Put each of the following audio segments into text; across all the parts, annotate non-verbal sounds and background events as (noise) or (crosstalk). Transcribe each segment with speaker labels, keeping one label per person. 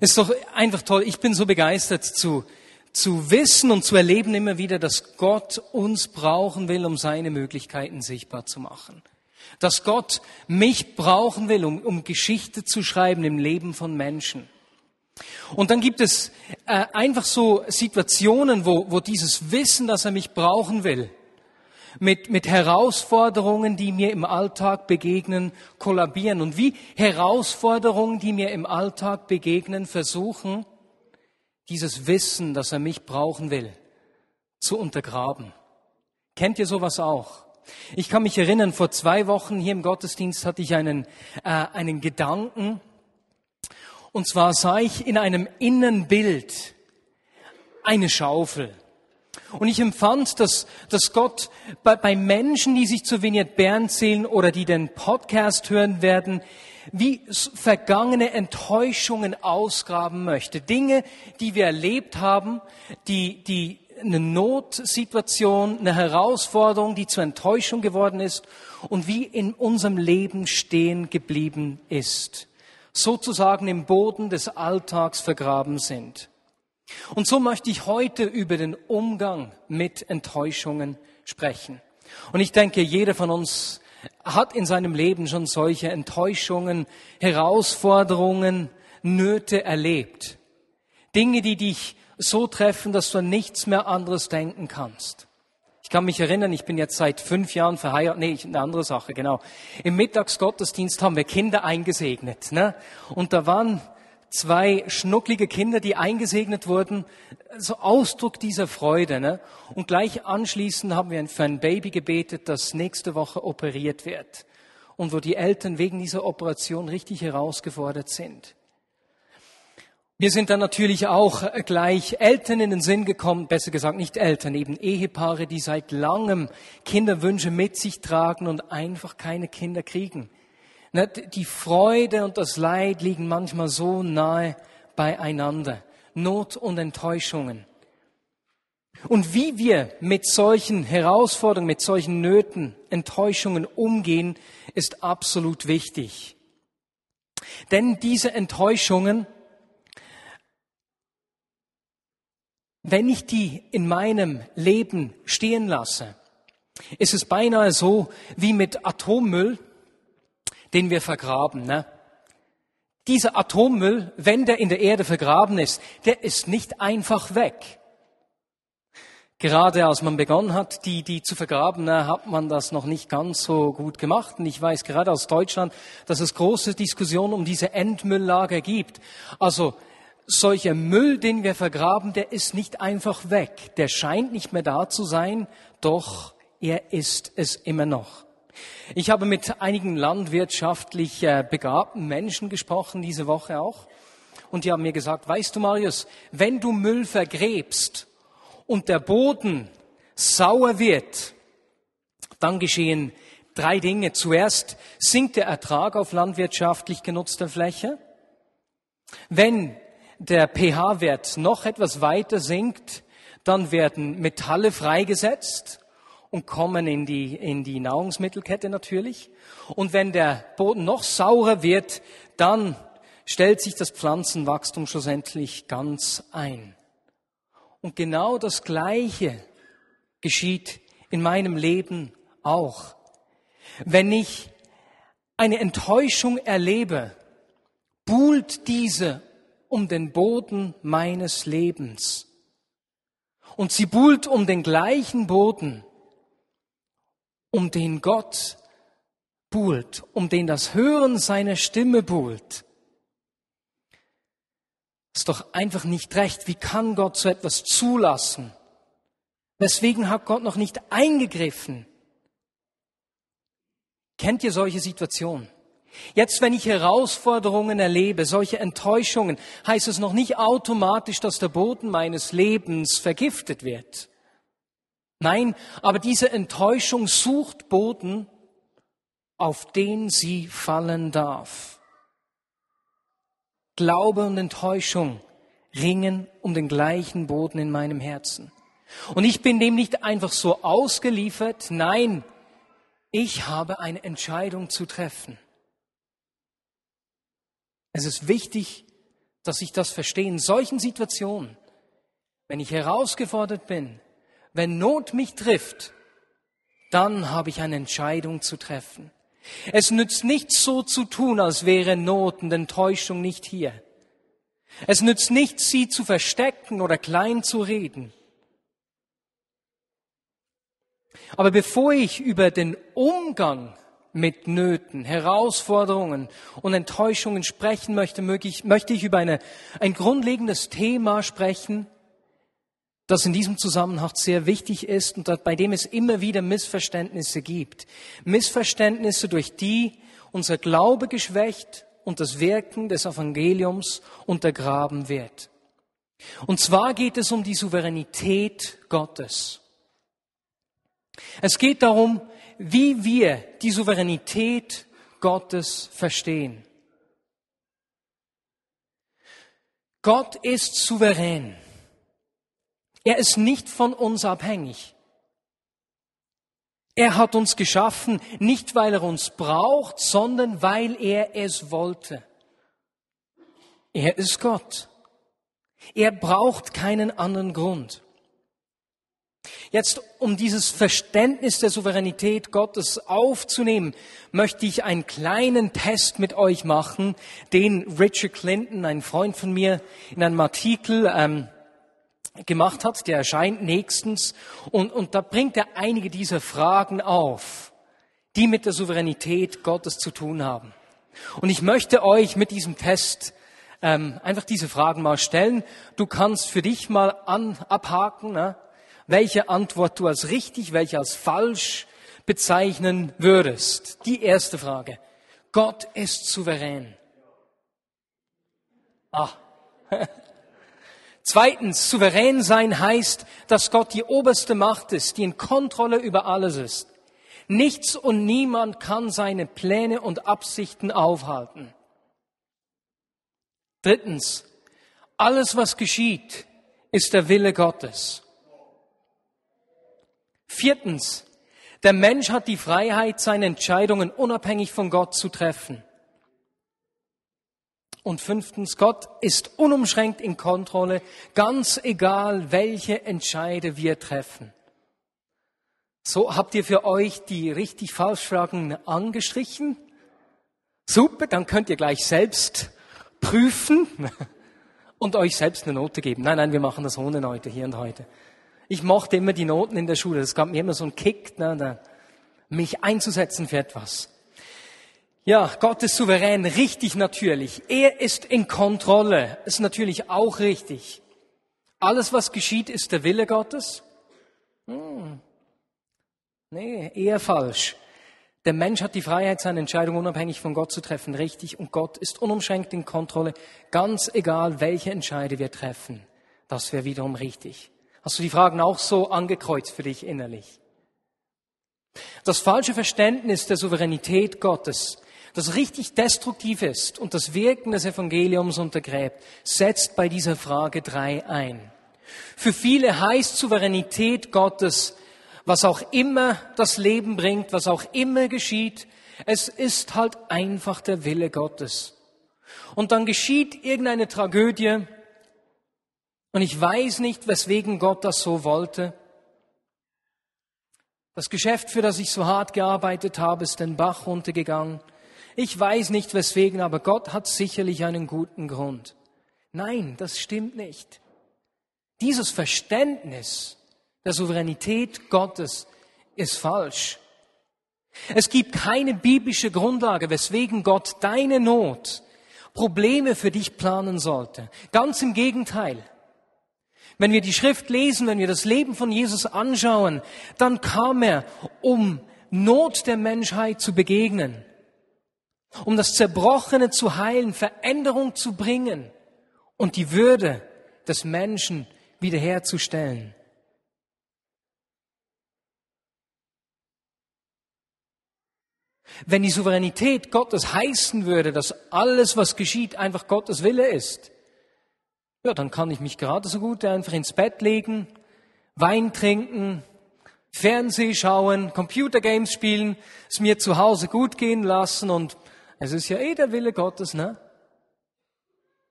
Speaker 1: Ist doch einfach toll. Ich bin so begeistert zu, zu wissen und zu erleben immer wieder, dass Gott uns brauchen will, um seine Möglichkeiten sichtbar zu machen. Dass Gott mich brauchen will, um, um Geschichte zu schreiben im Leben von Menschen. Und dann gibt es äh, einfach so Situationen, wo, wo dieses Wissen, dass er mich brauchen will, mit, mit Herausforderungen, die mir im Alltag begegnen, kollabieren. Und wie Herausforderungen, die mir im Alltag begegnen, versuchen, dieses Wissen, dass er mich brauchen will, zu untergraben. Kennt ihr sowas auch? Ich kann mich erinnern, vor zwei Wochen hier im Gottesdienst hatte ich einen, äh, einen Gedanken. Und zwar sah ich in einem Innenbild eine Schaufel. Und ich empfand, dass, dass Gott bei, bei Menschen, die sich zur Vignette Bern zählen oder die den Podcast hören werden, wie vergangene Enttäuschungen ausgraben möchte. Dinge, die wir erlebt haben, die, die eine Notsituation, eine Herausforderung, die zur Enttäuschung geworden ist und wie in unserem Leben stehen geblieben ist. Sozusagen im Boden des Alltags vergraben sind. Und so möchte ich heute über den Umgang mit Enttäuschungen sprechen. Und ich denke, jeder von uns hat in seinem Leben schon solche Enttäuschungen, Herausforderungen, Nöte erlebt. Dinge, die dich so treffen, dass du an nichts mehr anderes denken kannst. Ich kann mich erinnern, ich bin jetzt seit fünf Jahren verheiratet, nee, eine andere Sache, genau. Im Mittagsgottesdienst haben wir Kinder eingesegnet, ne? Und da waren zwei schnucklige Kinder, die eingesegnet wurden, so Ausdruck dieser Freude. Ne? Und gleich anschließend haben wir für ein Baby gebetet, das nächste Woche operiert wird. Und wo die Eltern wegen dieser Operation richtig herausgefordert sind. Wir sind dann natürlich auch gleich Eltern in den Sinn gekommen, besser gesagt nicht Eltern, eben Ehepaare, die seit langem Kinderwünsche mit sich tragen und einfach keine Kinder kriegen. Ne, die Freude und das Leid liegen manchmal so nahe beieinander. Not und Enttäuschungen. Und wie wir mit solchen Herausforderungen, mit solchen Nöten, Enttäuschungen umgehen, ist absolut wichtig. Denn diese Enttäuschungen, wenn ich die in meinem Leben stehen lasse, ist es beinahe so wie mit Atommüll, den wir vergraben. Ne? Dieser Atommüll, wenn der in der Erde vergraben ist, der ist nicht einfach weg. Gerade als man begonnen hat, die, die zu vergraben, ne, hat man das noch nicht ganz so gut gemacht. Und ich weiß gerade aus Deutschland, dass es große Diskussionen um diese Endmülllager gibt. Also solcher Müll, den wir vergraben, der ist nicht einfach weg. Der scheint nicht mehr da zu sein, doch er ist es immer noch. Ich habe mit einigen landwirtschaftlich äh, begabten Menschen gesprochen, diese Woche auch. Und die haben mir gesagt, weißt du, Marius, wenn du Müll vergräbst und der Boden sauer wird, dann geschehen drei Dinge. Zuerst sinkt der Ertrag auf landwirtschaftlich genutzter Fläche. Wenn der pH-Wert noch etwas weiter sinkt, dann werden Metalle freigesetzt und kommen in die, in die Nahrungsmittelkette natürlich. Und wenn der Boden noch saurer wird, dann stellt sich das Pflanzenwachstum schlussendlich ganz ein. Und genau das Gleiche geschieht in meinem Leben auch. Wenn ich eine Enttäuschung erlebe, buhlt diese um den Boden meines Lebens. Und sie buhlt um den gleichen Boden, um den Gott buhlt, um den das Hören seiner Stimme buhlt. Ist doch einfach nicht recht. Wie kann Gott so etwas zulassen? Weswegen hat Gott noch nicht eingegriffen? Kennt ihr solche Situationen? Jetzt, wenn ich Herausforderungen erlebe, solche Enttäuschungen, heißt es noch nicht automatisch, dass der Boden meines Lebens vergiftet wird. Nein, aber diese Enttäuschung sucht Boden, auf den sie fallen darf. Glaube und Enttäuschung ringen um den gleichen Boden in meinem Herzen. Und ich bin dem nicht einfach so ausgeliefert, nein, ich habe eine Entscheidung zu treffen. Es ist wichtig, dass ich das verstehe. In solchen Situationen, wenn ich herausgefordert bin, wenn Not mich trifft, dann habe ich eine Entscheidung zu treffen. Es nützt nicht so zu tun, als wäre Not und Enttäuschung nicht hier. Es nützt nicht, sie zu verstecken oder klein zu reden. Aber bevor ich über den Umgang mit Nöten, Herausforderungen und Enttäuschungen sprechen möchte, möchte ich über eine, ein grundlegendes Thema sprechen, das in diesem Zusammenhang sehr wichtig ist und bei dem es immer wieder Missverständnisse gibt. Missverständnisse, durch die unser Glaube geschwächt und das Wirken des Evangeliums untergraben wird. Und zwar geht es um die Souveränität Gottes. Es geht darum, wie wir die Souveränität Gottes verstehen. Gott ist souverän. Er ist nicht von uns abhängig. Er hat uns geschaffen, nicht weil er uns braucht, sondern weil er es wollte. Er ist Gott. Er braucht keinen anderen Grund. Jetzt, um dieses Verständnis der Souveränität Gottes aufzunehmen, möchte ich einen kleinen Test mit euch machen, den Richard Clinton, ein Freund von mir, in einem Artikel ähm, gemacht hat. Der erscheint nächstens. Und, und da bringt er einige dieser Fragen auf, die mit der Souveränität Gottes zu tun haben. Und ich möchte euch mit diesem Test ähm, einfach diese Fragen mal stellen. Du kannst für dich mal an, abhaken, ne? welche Antwort du als richtig, welche als falsch bezeichnen würdest. Die erste Frage. Gott ist souverän. Ah. (laughs) Zweitens, souverän sein heißt, dass Gott die oberste Macht ist, die in Kontrolle über alles ist. Nichts und niemand kann seine Pläne und Absichten aufhalten. Drittens, alles was geschieht, ist der Wille Gottes. Viertens, der Mensch hat die Freiheit, seine Entscheidungen unabhängig von Gott zu treffen. Und fünftens, Gott ist unumschränkt in Kontrolle, ganz egal, welche Entscheide wir treffen. So habt ihr für euch die richtig falsch Fragen angestrichen? Super, dann könnt ihr gleich selbst prüfen (laughs) und euch selbst eine Note geben. Nein, nein, wir machen das ohne Leute hier und heute. Ich mochte immer die Noten in der Schule. Das gab mir immer so einen Kick, ne, mich einzusetzen für etwas. Ja, Gott ist souverän, richtig natürlich. Er ist in Kontrolle, ist natürlich auch richtig. Alles, was geschieht, ist der Wille Gottes? Hm. Nee, eher falsch. Der Mensch hat die Freiheit, seine Entscheidung unabhängig von Gott zu treffen, richtig. Und Gott ist unumschränkt in Kontrolle, ganz egal, welche Entscheide wir treffen. Das wäre wiederum richtig. Hast du die Fragen auch so angekreuzt für dich innerlich? Das falsche Verständnis der Souveränität Gottes, das richtig destruktiv ist und das Wirken des Evangeliums untergräbt, setzt bei dieser Frage drei ein. Für viele heißt Souveränität Gottes, was auch immer das Leben bringt, was auch immer geschieht, es ist halt einfach der Wille Gottes. Und dann geschieht irgendeine Tragödie, und ich weiß nicht, weswegen Gott das so wollte. Das Geschäft, für das ich so hart gearbeitet habe, ist den Bach runtergegangen. Ich weiß nicht weswegen, aber Gott hat sicherlich einen guten Grund. Nein, das stimmt nicht. Dieses Verständnis der Souveränität Gottes ist falsch. Es gibt keine biblische Grundlage, weswegen Gott deine Not, Probleme für dich planen sollte. Ganz im Gegenteil. Wenn wir die Schrift lesen, wenn wir das Leben von Jesus anschauen, dann kam er, um Not der Menschheit zu begegnen, um das Zerbrochene zu heilen, Veränderung zu bringen und die Würde des Menschen wiederherzustellen. Wenn die Souveränität Gottes heißen würde, dass alles, was geschieht, einfach Gottes Wille ist, ja, dann kann ich mich gerade so gut einfach ins Bett legen, Wein trinken, Fernseh schauen, Computergames spielen, es mir zu Hause gut gehen lassen und es ist ja eh der Wille Gottes, ne?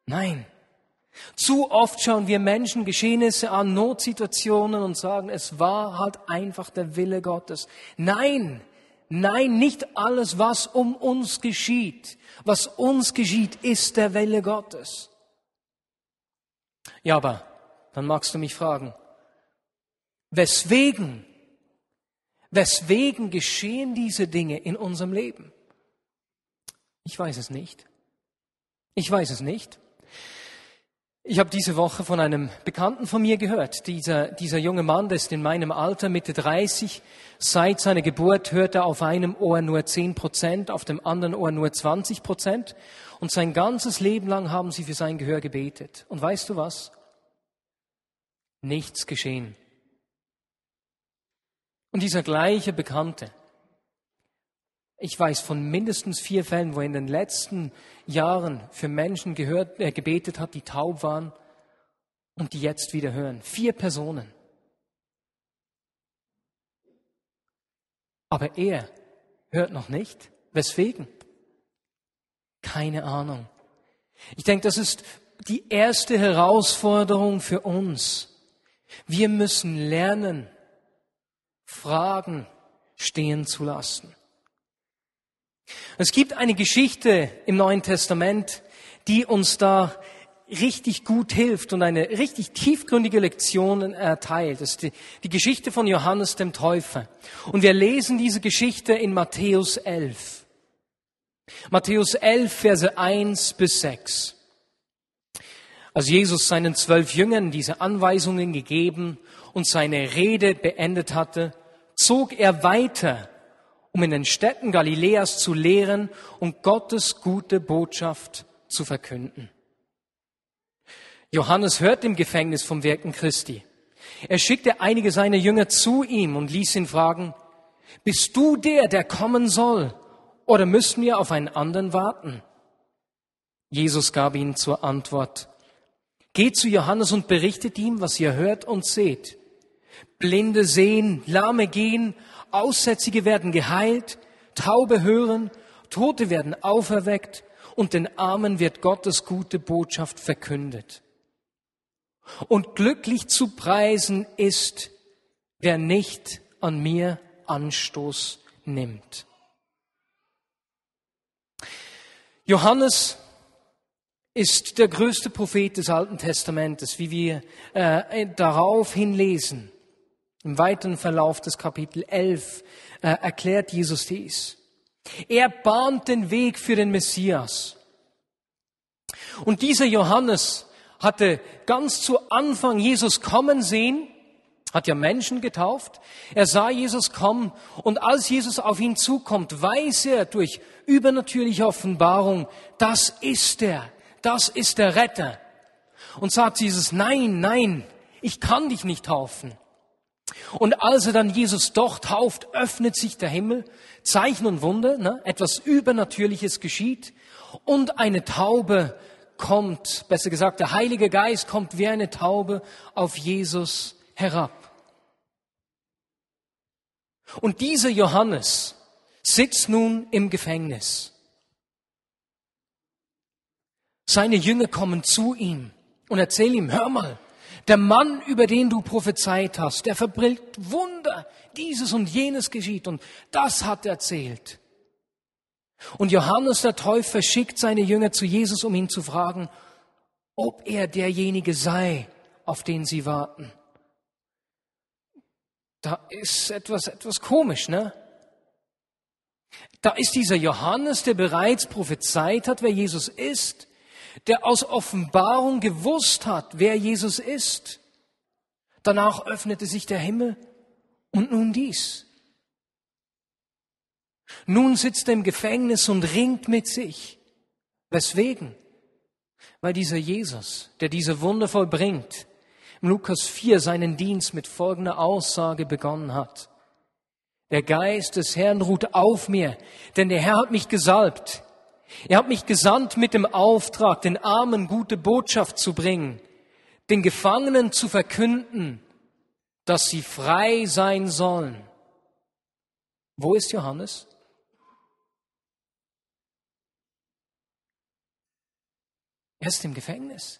Speaker 1: Nein, Zu oft schauen wir Menschen Geschehnisse an, Notsituationen und sagen, es war halt einfach der Wille Gottes. Nein, nein, nicht alles, was um uns geschieht. Was uns geschieht, ist der Wille Gottes. Ja, aber dann magst du mich fragen, weswegen, weswegen geschehen diese Dinge in unserem Leben? Ich weiß es nicht. Ich weiß es nicht. Ich habe diese Woche von einem Bekannten von mir gehört. Dieser, dieser junge Mann, der ist in meinem Alter, Mitte 30. Seit seiner Geburt hört er auf einem Ohr nur 10 Prozent, auf dem anderen Ohr nur 20 Prozent. Und sein ganzes Leben lang haben sie für sein Gehör gebetet. Und weißt du was? Nichts geschehen. Und dieser gleiche Bekannte, ich weiß von mindestens vier Fällen, wo er in den letzten Jahren für Menschen gehört, äh, gebetet hat, die taub waren und die jetzt wieder hören. Vier Personen. Aber er hört noch nicht. Weswegen? Keine Ahnung. Ich denke, das ist die erste Herausforderung für uns. Wir müssen lernen, Fragen stehen zu lassen. Es gibt eine Geschichte im Neuen Testament, die uns da richtig gut hilft und eine richtig tiefgründige Lektion erteilt. Das ist die, die Geschichte von Johannes dem Täufer. Und wir lesen diese Geschichte in Matthäus 11. Matthäus 11, Verse 1 bis 6. Als Jesus seinen zwölf Jüngern diese Anweisungen gegeben und seine Rede beendet hatte, zog er weiter um in den Städten Galiläas zu lehren und Gottes gute Botschaft zu verkünden. Johannes hört im Gefängnis vom Wirken Christi. Er schickte einige seiner Jünger zu ihm und ließ ihn fragen, bist du der, der kommen soll, oder müssen wir auf einen anderen warten? Jesus gab ihnen zur Antwort, geht zu Johannes und berichtet ihm, was ihr hört und seht. Blinde sehen, Lahme gehen, Aussätzige werden geheilt, Taube hören, Tote werden auferweckt und den Armen wird Gottes gute Botschaft verkündet. Und glücklich zu preisen ist, wer nicht an mir Anstoß nimmt. Johannes ist der größte Prophet des Alten Testamentes, wie wir äh, darauf hinlesen. Im weiteren Verlauf des Kapitel 11 äh, erklärt Jesus dies. Er bahnt den Weg für den Messias. Und dieser Johannes hatte ganz zu Anfang Jesus kommen sehen, hat ja Menschen getauft. Er sah Jesus kommen und als Jesus auf ihn zukommt, weiß er durch übernatürliche Offenbarung, das ist er, das ist der Retter. Und sagt Jesus, nein, nein, ich kann dich nicht taufen. Und als er dann Jesus doch tauft, öffnet sich der Himmel, Zeichen und Wunder, ne? etwas Übernatürliches geschieht und eine Taube kommt, besser gesagt, der Heilige Geist kommt wie eine Taube auf Jesus herab. Und dieser Johannes sitzt nun im Gefängnis. Seine Jünger kommen zu ihm und erzählen ihm, hör mal, der Mann, über den du prophezeit hast, der verbrillt Wunder. Dieses und jenes geschieht und das hat erzählt. Und Johannes der Täufer schickt seine Jünger zu Jesus, um ihn zu fragen, ob er derjenige sei, auf den sie warten. Da ist etwas, etwas komisch, ne? Da ist dieser Johannes, der bereits prophezeit hat, wer Jesus ist der aus Offenbarung gewusst hat, wer Jesus ist. Danach öffnete sich der Himmel und nun dies. Nun sitzt er im Gefängnis und ringt mit sich. Weswegen? Weil dieser Jesus, der diese Wunder vollbringt, im Lukas 4 seinen Dienst mit folgender Aussage begonnen hat. Der Geist des Herrn ruht auf mir, denn der Herr hat mich gesalbt. Er hat mich gesandt mit dem Auftrag, den Armen gute Botschaft zu bringen, den Gefangenen zu verkünden, dass sie frei sein sollen. Wo ist Johannes? Er ist im Gefängnis.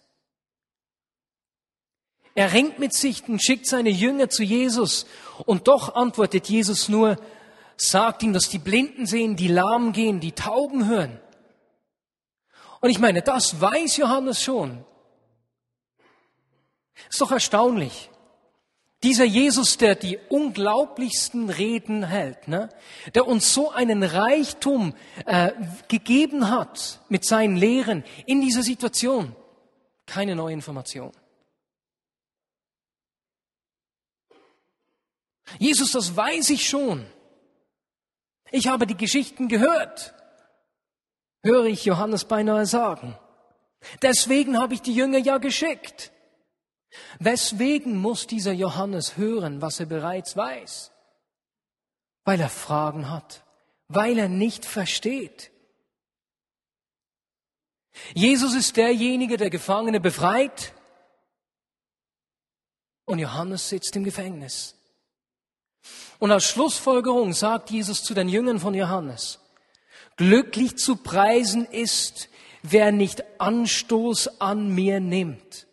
Speaker 1: Er ringt mit sich und schickt seine Jünger zu Jesus. Und doch antwortet Jesus nur, sagt ihm, dass die Blinden sehen, die Lahmen gehen, die Tauben hören. Und ich meine, das weiß Johannes schon. Ist doch erstaunlich. Dieser Jesus, der die unglaublichsten Reden hält, ne? der uns so einen Reichtum äh, gegeben hat mit seinen Lehren in dieser Situation, keine neue Information. Jesus, das weiß ich schon. Ich habe die Geschichten gehört, höre ich Johannes beinahe sagen. Deswegen habe ich die Jünger ja geschickt. Weswegen muss dieser Johannes hören, was er bereits weiß? Weil er Fragen hat, weil er nicht versteht. Jesus ist derjenige, der Gefangene befreit und Johannes sitzt im Gefängnis. Und als Schlussfolgerung sagt Jesus zu den Jüngern von Johannes, glücklich zu preisen ist, wer nicht Anstoß an mir nimmt.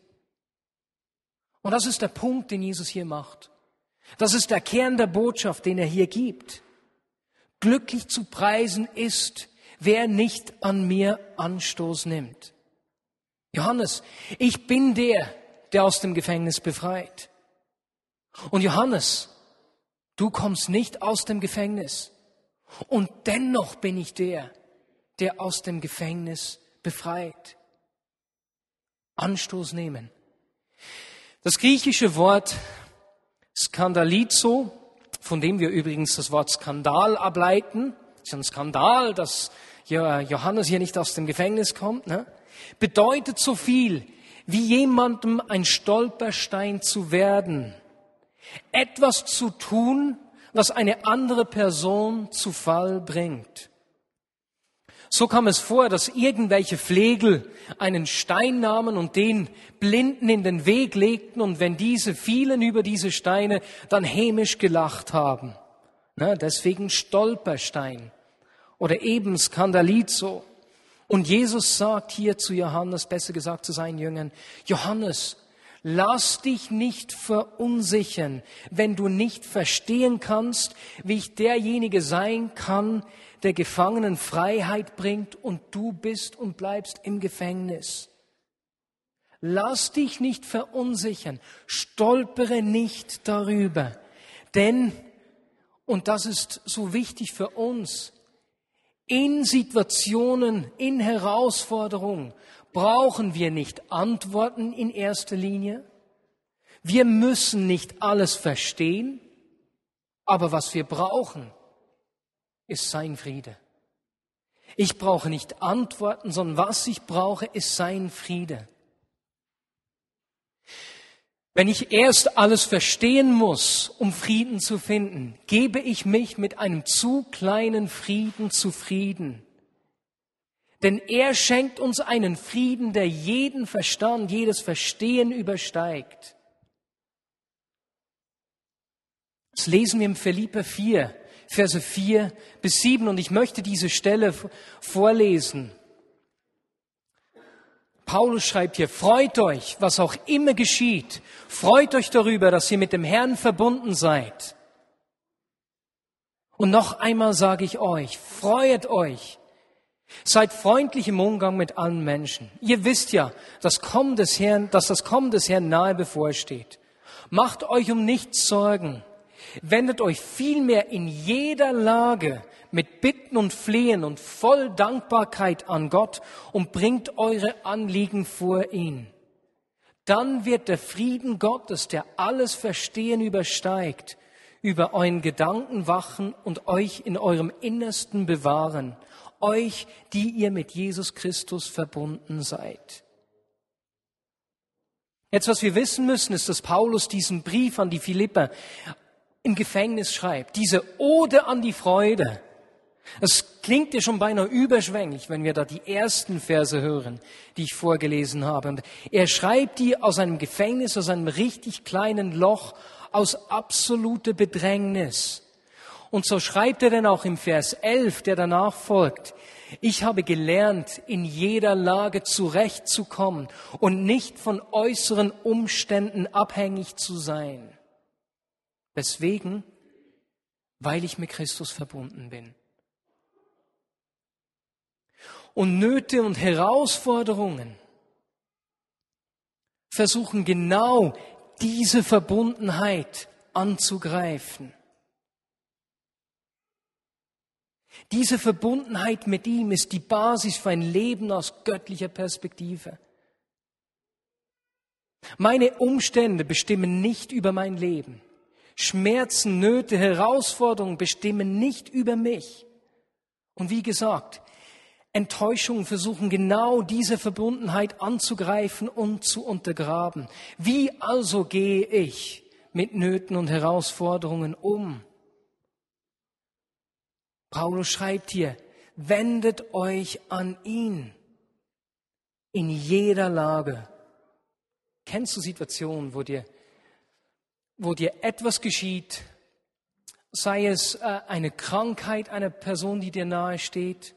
Speaker 1: Und das ist der Punkt, den Jesus hier macht. Das ist der Kern der Botschaft, den er hier gibt. Glücklich zu preisen ist, wer nicht an mir Anstoß nimmt. Johannes, ich bin der, der aus dem Gefängnis befreit. Und Johannes, du kommst nicht aus dem Gefängnis. Und dennoch bin ich der, der aus dem Gefängnis befreit. Anstoß nehmen. Das griechische Wort Skandalizo, von dem wir übrigens das Wort Skandal ableiten, ist ein Skandal, dass Johannes hier nicht aus dem Gefängnis kommt, ne? bedeutet so viel wie jemandem ein Stolperstein zu werden, etwas zu tun, was eine andere Person zu Fall bringt. So kam es vor, dass irgendwelche Flegel einen Stein nahmen und den Blinden in den Weg legten und wenn diese fielen über diese Steine, dann hämisch gelacht haben. Na, deswegen Stolperstein oder eben Skandalizo. Und Jesus sagt hier zu Johannes, besser gesagt zu seinen Jüngern, Johannes, lass dich nicht verunsichern, wenn du nicht verstehen kannst, wie ich derjenige sein kann, der Gefangenen Freiheit bringt und du bist und bleibst im Gefängnis. Lass dich nicht verunsichern, stolpere nicht darüber, denn, und das ist so wichtig für uns, in Situationen, in Herausforderungen brauchen wir nicht Antworten in erster Linie. Wir müssen nicht alles verstehen, aber was wir brauchen, ist sein Friede. Ich brauche nicht Antworten, sondern was ich brauche, ist sein Friede. Wenn ich erst alles verstehen muss, um Frieden zu finden, gebe ich mich mit einem zu kleinen Frieden zufrieden. Denn er schenkt uns einen Frieden, der jeden Verstand, jedes Verstehen übersteigt. Das lesen wir im Philipper 4, Verse 4 bis 7 und ich möchte diese Stelle vorlesen. Paulus schreibt hier, freut euch, was auch immer geschieht. Freut euch darüber, dass ihr mit dem Herrn verbunden seid. Und noch einmal sage ich euch, freut euch. Seid freundlich im Umgang mit allen Menschen. Ihr wisst ja, das Kommen des Herrn, dass das Kommen des Herrn nahe bevorsteht. Macht euch um nichts Sorgen. Wendet euch vielmehr in jeder Lage mit Bitten und Flehen und voll Dankbarkeit an Gott und bringt eure Anliegen vor ihn. Dann wird der Frieden Gottes, der alles Verstehen übersteigt, über euren Gedanken wachen und euch in eurem Innersten bewahren, euch, die ihr mit Jesus Christus verbunden seid. Jetzt, was wir wissen müssen, ist, dass Paulus diesen Brief an die Philipper im Gefängnis schreibt, diese Ode an die Freude. Es klingt ja schon beinahe überschwänglich, wenn wir da die ersten Verse hören, die ich vorgelesen habe. Und er schreibt die aus einem Gefängnis, aus einem richtig kleinen Loch, aus absoluter Bedrängnis. Und so schreibt er dann auch im Vers 11, der danach folgt, ich habe gelernt, in jeder Lage zurechtzukommen und nicht von äußeren Umständen abhängig zu sein. Weswegen? Weil ich mit Christus verbunden bin. Und Nöte und Herausforderungen versuchen genau diese Verbundenheit anzugreifen. Diese Verbundenheit mit ihm ist die Basis für ein Leben aus göttlicher Perspektive. Meine Umstände bestimmen nicht über mein Leben. Schmerzen, Nöte, Herausforderungen bestimmen nicht über mich. Und wie gesagt, Enttäuschungen versuchen genau diese Verbundenheit anzugreifen und zu untergraben. Wie also gehe ich mit Nöten und Herausforderungen um? Paulus schreibt hier, wendet euch an ihn in jeder Lage. Kennst du Situationen, wo dir, wo dir etwas geschieht, sei es äh, eine Krankheit einer Person, die dir nahe steht,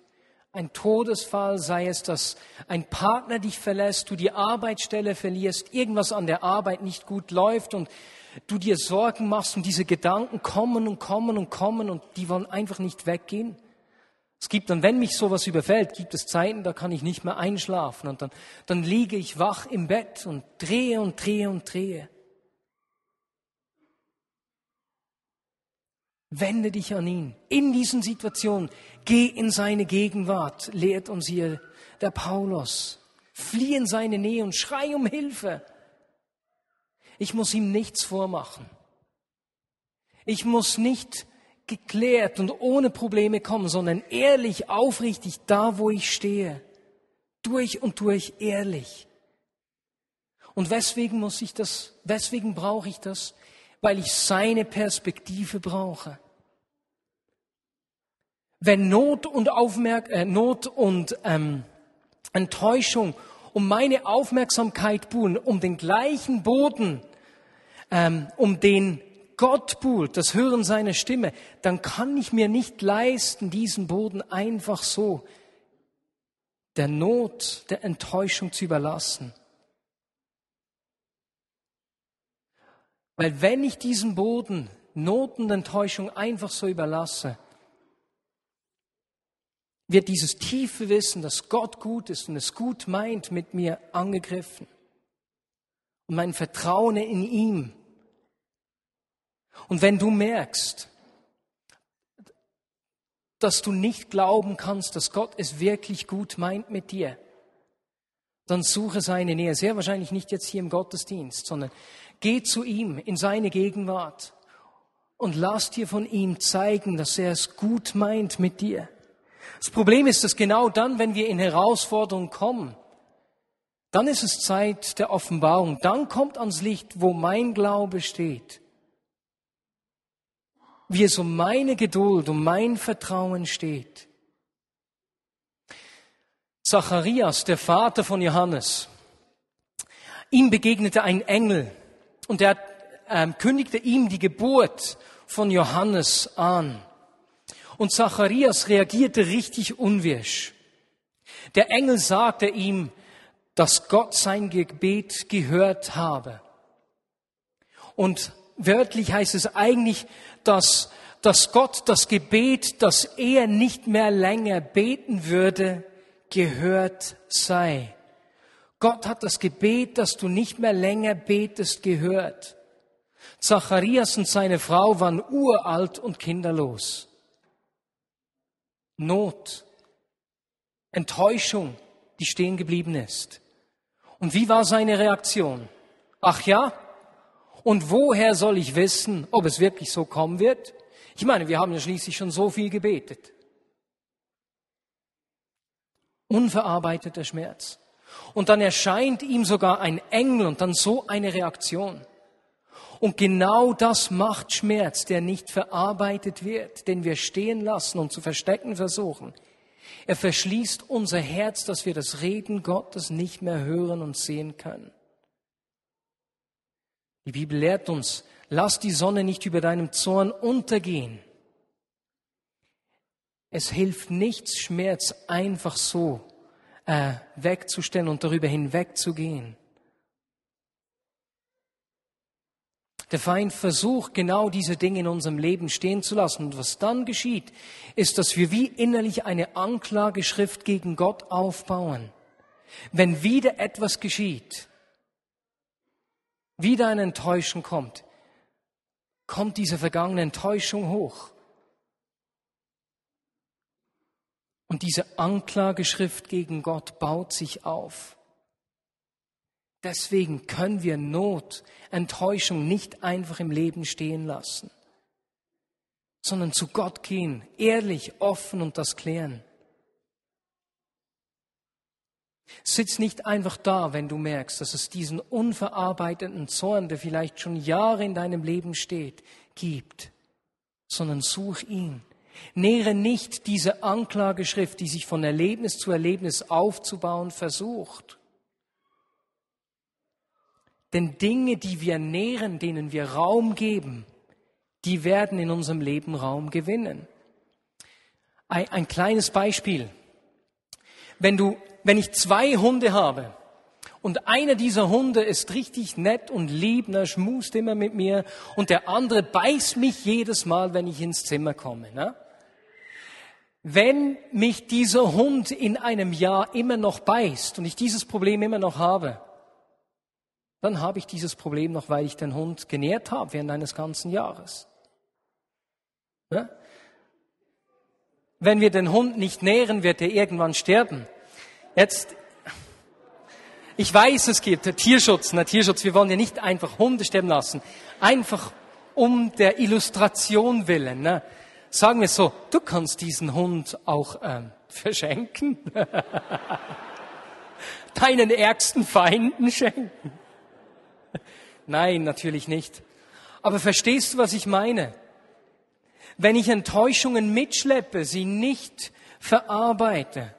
Speaker 1: ein Todesfall, sei es, dass ein Partner dich verlässt, du die Arbeitsstelle verlierst, irgendwas an der Arbeit nicht gut läuft und du dir Sorgen machst und diese Gedanken kommen und kommen und kommen und die wollen einfach nicht weggehen. Es gibt dann, wenn mich sowas überfällt, gibt es Zeiten, da kann ich nicht mehr einschlafen und dann, dann liege ich wach im Bett und drehe und drehe und drehe. Wende dich an ihn. In diesen Situationen, geh in seine Gegenwart, lehrt uns hier der Paulus. Flieh in seine Nähe und schrei um Hilfe. Ich muss ihm nichts vormachen. Ich muss nicht geklärt und ohne Probleme kommen, sondern ehrlich, aufrichtig da, wo ich stehe. Durch und durch ehrlich. Und weswegen muss ich das, weswegen brauche ich das? Weil ich seine Perspektive brauche. Wenn Not und, Aufmerk äh, Not und ähm, Enttäuschung um meine Aufmerksamkeit buhlen, um den gleichen Boden, ähm, um den Gott buhlt, das Hören seiner Stimme, dann kann ich mir nicht leisten, diesen Boden einfach so der Not, der Enttäuschung zu überlassen. Weil wenn ich diesen Boden Not und Enttäuschung einfach so überlasse, wird dieses tiefe Wissen, dass Gott gut ist und es gut meint, mit mir angegriffen. Und mein Vertrauen in ihm. Und wenn du merkst, dass du nicht glauben kannst, dass Gott es wirklich gut meint mit dir, dann suche seine Nähe. Sehr wahrscheinlich nicht jetzt hier im Gottesdienst, sondern geh zu ihm in seine Gegenwart und lass dir von ihm zeigen, dass er es gut meint mit dir. Das Problem ist, dass genau dann, wenn wir in Herausforderungen kommen, dann ist es Zeit der Offenbarung. Dann kommt ans Licht, wo mein Glaube steht. Wie es um meine Geduld, um mein Vertrauen steht. Zacharias, der Vater von Johannes, ihm begegnete ein Engel und er ähm, kündigte ihm die Geburt von Johannes an. Und Zacharias reagierte richtig unwirsch. Der Engel sagte ihm, dass Gott sein Gebet gehört habe. Und wörtlich heißt es eigentlich, dass, dass Gott das Gebet, das er nicht mehr länger beten würde, gehört sei. Gott hat das Gebet, das du nicht mehr länger betest, gehört. Zacharias und seine Frau waren uralt und kinderlos. Not, Enttäuschung, die stehen geblieben ist. Und wie war seine Reaktion? Ach ja? Und woher soll ich wissen, ob es wirklich so kommen wird? Ich meine, wir haben ja schließlich schon so viel gebetet. Unverarbeiteter Schmerz. Und dann erscheint ihm sogar ein Engel und dann so eine Reaktion. Und genau das macht Schmerz, der nicht verarbeitet wird, den wir stehen lassen und zu verstecken versuchen. Er verschließt unser Herz, dass wir das Reden Gottes nicht mehr hören und sehen können. Die Bibel lehrt uns, lass die Sonne nicht über deinem Zorn untergehen. Es hilft nichts, Schmerz einfach so äh, wegzustellen und darüber hinwegzugehen. Der Feind versucht genau diese Dinge in unserem Leben stehen zu lassen. Und was dann geschieht, ist, dass wir wie innerlich eine Anklageschrift gegen Gott aufbauen. Wenn wieder etwas geschieht, wieder eine Enttäuschung kommt, kommt diese vergangene Enttäuschung hoch. Und diese Anklageschrift gegen Gott baut sich auf. Deswegen können wir Not, Enttäuschung nicht einfach im Leben stehen lassen, sondern zu Gott gehen, ehrlich, offen und das klären. Sitz nicht einfach da, wenn du merkst, dass es diesen unverarbeiteten Zorn, der vielleicht schon Jahre in deinem Leben steht, gibt, sondern such ihn. Nähere nicht diese Anklageschrift, die sich von Erlebnis zu Erlebnis aufzubauen versucht. Denn Dinge, die wir nähren, denen wir Raum geben, die werden in unserem Leben Raum gewinnen. Ein, ein kleines Beispiel. Wenn du, wenn ich zwei Hunde habe und einer dieser Hunde ist richtig nett und lieb, er schmust immer mit mir und der andere beißt mich jedes Mal, wenn ich ins Zimmer komme. Ne? Wenn mich dieser Hund in einem Jahr immer noch beißt und ich dieses Problem immer noch habe, dann habe ich dieses Problem noch, weil ich den Hund genährt habe während eines ganzen Jahres. Ja? Wenn wir den Hund nicht nähren, wird er irgendwann sterben. Jetzt, ich weiß, es gibt Tierschutz, na Tierschutz, wir wollen ja nicht einfach Hunde sterben lassen, einfach um der Illustration willen. Ne? Sagen wir so, du kannst diesen Hund auch ähm, (laughs) verschenken, deinen ärgsten Feinden schenken. Nein, natürlich nicht. Aber verstehst du, was ich meine? Wenn ich Enttäuschungen mitschleppe, sie nicht verarbeite,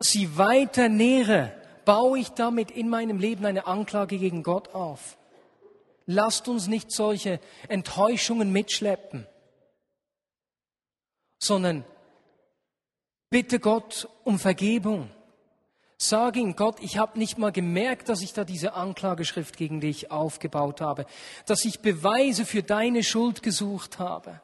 Speaker 1: sie weiter nähere, baue ich damit in meinem Leben eine Anklage gegen Gott auf. Lasst uns nicht solche Enttäuschungen mitschleppen, sondern bitte Gott um Vergebung. Sag ihm, Gott, ich habe nicht mal gemerkt, dass ich da diese Anklageschrift gegen dich aufgebaut habe, dass ich Beweise für deine Schuld gesucht habe,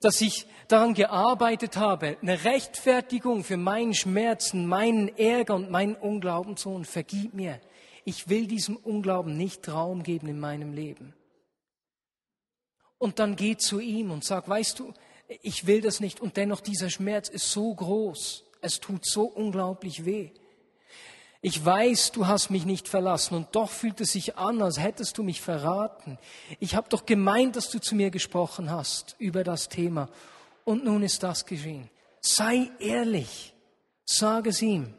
Speaker 1: dass ich daran gearbeitet habe, eine Rechtfertigung für meinen Schmerzen, meinen Ärger und meinen Unglauben zu und vergib mir. Ich will diesem Unglauben nicht Raum geben in meinem Leben. Und dann geh zu ihm und sag, weißt du, ich will das nicht und dennoch dieser Schmerz ist so groß es tut so unglaublich weh. Ich weiß, du hast mich nicht verlassen und doch fühlt es sich an, als hättest du mich verraten. Ich habe doch gemeint, dass du zu mir gesprochen hast über das Thema und nun ist das geschehen. Sei ehrlich, sage es ihm.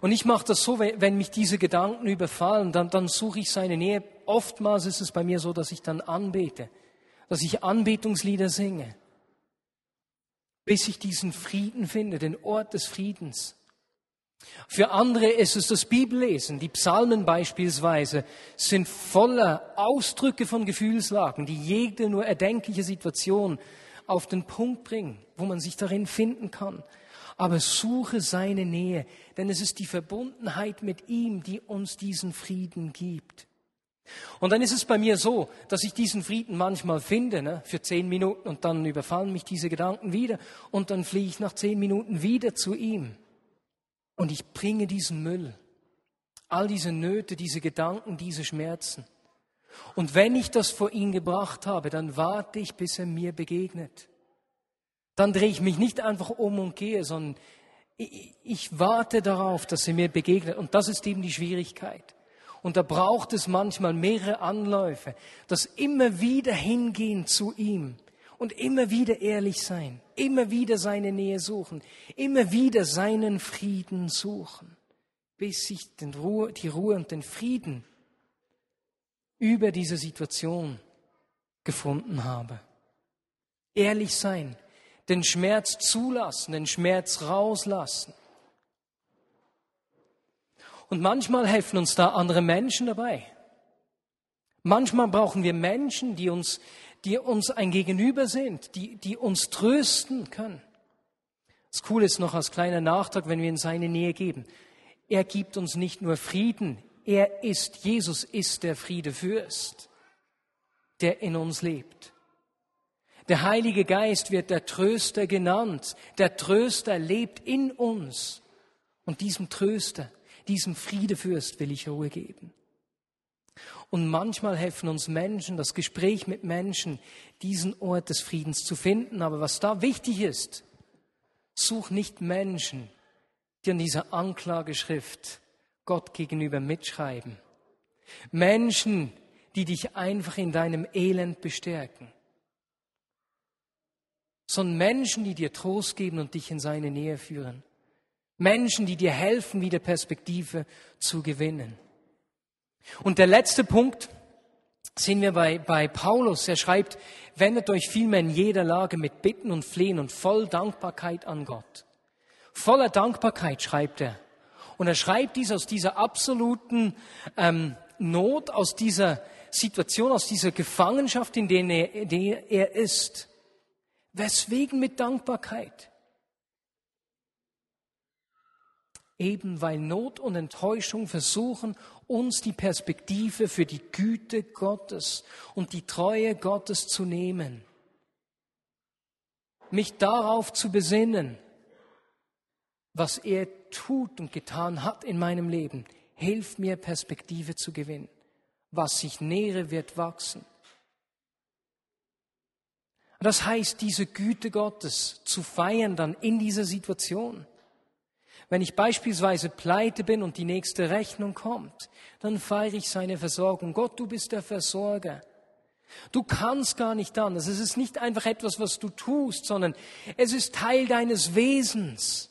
Speaker 1: Und ich mache das so, wenn mich diese Gedanken überfallen, dann, dann suche ich seine Nähe. Oftmals ist es bei mir so, dass ich dann anbete, dass ich Anbetungslieder singe bis ich diesen Frieden finde, den Ort des Friedens. Für andere ist es das Bibellesen. Die Psalmen beispielsweise sind voller Ausdrücke von Gefühlslagen, die jede nur erdenkliche Situation auf den Punkt bringen, wo man sich darin finden kann. Aber suche seine Nähe, denn es ist die Verbundenheit mit ihm, die uns diesen Frieden gibt. Und dann ist es bei mir so, dass ich diesen Frieden manchmal finde, ne, für zehn Minuten und dann überfallen mich diese Gedanken wieder und dann fliege ich nach zehn Minuten wieder zu ihm und ich bringe diesen Müll, all diese Nöte, diese Gedanken, diese Schmerzen. Und wenn ich das vor ihn gebracht habe, dann warte ich, bis er mir begegnet. Dann drehe ich mich nicht einfach um und gehe, sondern ich, ich warte darauf, dass er mir begegnet. Und das ist eben die Schwierigkeit. Und da braucht es manchmal mehrere Anläufe, das immer wieder hingehen zu ihm und immer wieder ehrlich sein, immer wieder seine Nähe suchen, immer wieder seinen Frieden suchen, bis ich Ruhe, die Ruhe und den Frieden über diese Situation gefunden habe. Ehrlich sein, den Schmerz zulassen, den Schmerz rauslassen. Und manchmal helfen uns da andere Menschen dabei. Manchmal brauchen wir Menschen, die uns, die uns ein Gegenüber sind, die, die uns trösten können. Das Coole ist noch als kleiner Nachtrag, wenn wir in seine Nähe geben. Er gibt uns nicht nur Frieden, er ist, Jesus ist der Friedefürst, der in uns lebt. Der Heilige Geist wird der Tröster genannt. Der Tröster lebt in uns. Und diesem Tröster, diesem Friedefürst will ich Ruhe geben. Und manchmal helfen uns Menschen, das Gespräch mit Menschen, diesen Ort des Friedens zu finden. Aber was da wichtig ist, such nicht Menschen, die an dieser Anklageschrift Gott gegenüber mitschreiben. Menschen, die dich einfach in deinem Elend bestärken. Sondern Menschen, die dir Trost geben und dich in seine Nähe führen. Menschen, die dir helfen, wieder Perspektive zu gewinnen. Und der letzte Punkt sehen wir bei, bei Paulus. Er schreibt, wendet euch vielmehr in jeder Lage mit Bitten und Flehen und voll Dankbarkeit an Gott. Voller Dankbarkeit schreibt er. Und er schreibt dies aus dieser absoluten ähm, Not, aus dieser Situation, aus dieser Gefangenschaft, in der er, in der er ist. Weswegen mit Dankbarkeit? Eben weil Not und Enttäuschung versuchen, uns die Perspektive für die Güte Gottes und die Treue Gottes zu nehmen. Mich darauf zu besinnen, was er tut und getan hat in meinem Leben, hilft mir Perspektive zu gewinnen. Was sich nähere, wird wachsen. Das heißt, diese Güte Gottes zu feiern dann in dieser Situation. Wenn ich beispielsweise pleite bin und die nächste Rechnung kommt, dann feiere ich seine Versorgung. Gott, du bist der Versorger. Du kannst gar nicht anders. Es ist nicht einfach etwas, was du tust, sondern es ist Teil deines Wesens.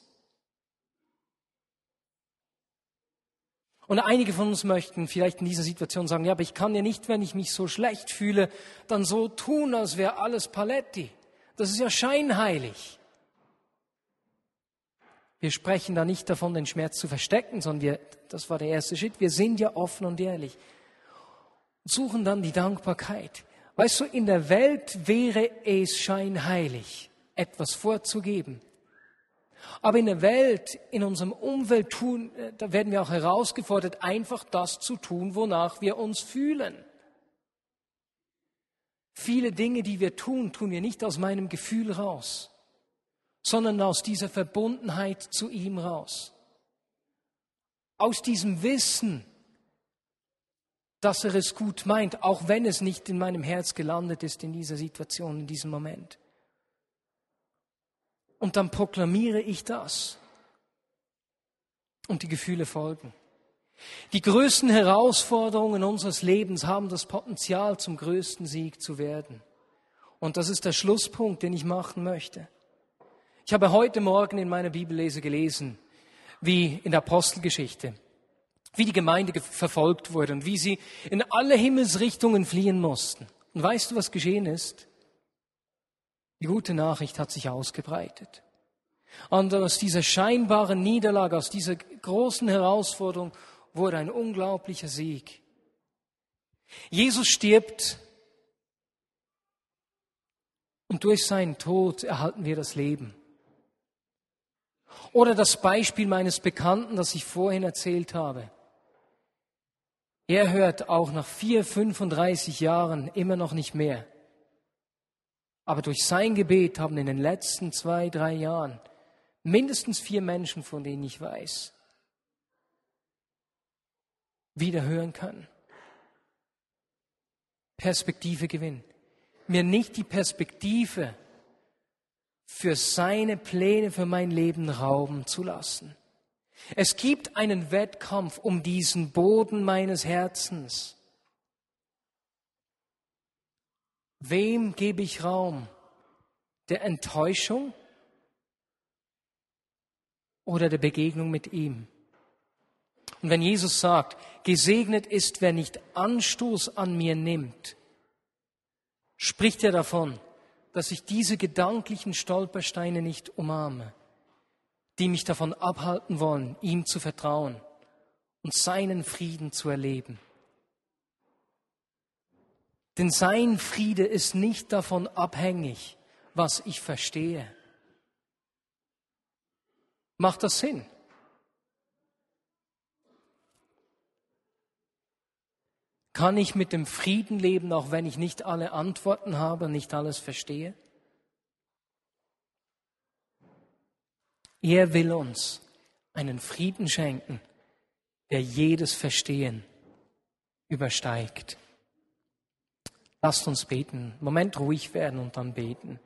Speaker 1: Und einige von uns möchten vielleicht in dieser Situation sagen, ja, aber ich kann ja nicht, wenn ich mich so schlecht fühle, dann so tun, als wäre alles Paletti. Das ist ja scheinheilig. Wir sprechen da nicht davon, den Schmerz zu verstecken, sondern wir, das war der erste Schritt, wir sind ja offen und ehrlich. Und suchen dann die Dankbarkeit. Weißt du, in der Welt wäre es scheinheilig, etwas vorzugeben. Aber in der Welt, in unserem Umfeld tun, äh, da werden wir auch herausgefordert, einfach das zu tun, wonach wir uns fühlen. Viele Dinge, die wir tun, tun wir nicht aus meinem Gefühl raus, sondern aus dieser Verbundenheit zu ihm raus. Aus diesem Wissen, dass er es gut meint, auch wenn es nicht in meinem Herz gelandet ist in dieser Situation, in diesem Moment. Und dann proklamiere ich das. Und die Gefühle folgen. Die größten Herausforderungen unseres Lebens haben das Potenzial, zum größten Sieg zu werden. Und das ist der Schlusspunkt, den ich machen möchte. Ich habe heute Morgen in meiner Bibellese gelesen, wie in der Apostelgeschichte, wie die Gemeinde verfolgt wurde und wie sie in alle Himmelsrichtungen fliehen mussten. Und weißt du, was geschehen ist? Die gute Nachricht hat sich ausgebreitet. Und aus dieser scheinbaren Niederlage, aus dieser großen Herausforderung wurde ein unglaublicher Sieg. Jesus stirbt und durch seinen Tod erhalten wir das Leben. Oder das Beispiel meines Bekannten, das ich vorhin erzählt habe. Er hört auch nach vier, 35 Jahren immer noch nicht mehr. Aber durch sein Gebet haben in den letzten zwei, drei Jahren mindestens vier Menschen, von denen ich weiß, wieder hören können. Perspektive gewinnen. Mir nicht die Perspektive für seine Pläne für mein Leben rauben zu lassen. Es gibt einen Wettkampf um diesen Boden meines Herzens. Wem gebe ich Raum? Der Enttäuschung oder der Begegnung mit ihm? Und wenn Jesus sagt, gesegnet ist, wer nicht Anstoß an mir nimmt, spricht er davon, dass ich diese gedanklichen Stolpersteine nicht umarme, die mich davon abhalten wollen, ihm zu vertrauen und seinen Frieden zu erleben. Denn sein Friede ist nicht davon abhängig, was ich verstehe. Macht das Sinn? Kann ich mit dem Frieden leben, auch wenn ich nicht alle Antworten habe, nicht alles verstehe? Er will uns einen Frieden schenken, der jedes Verstehen übersteigt. Lasst uns beten, Moment ruhig werden und dann beten.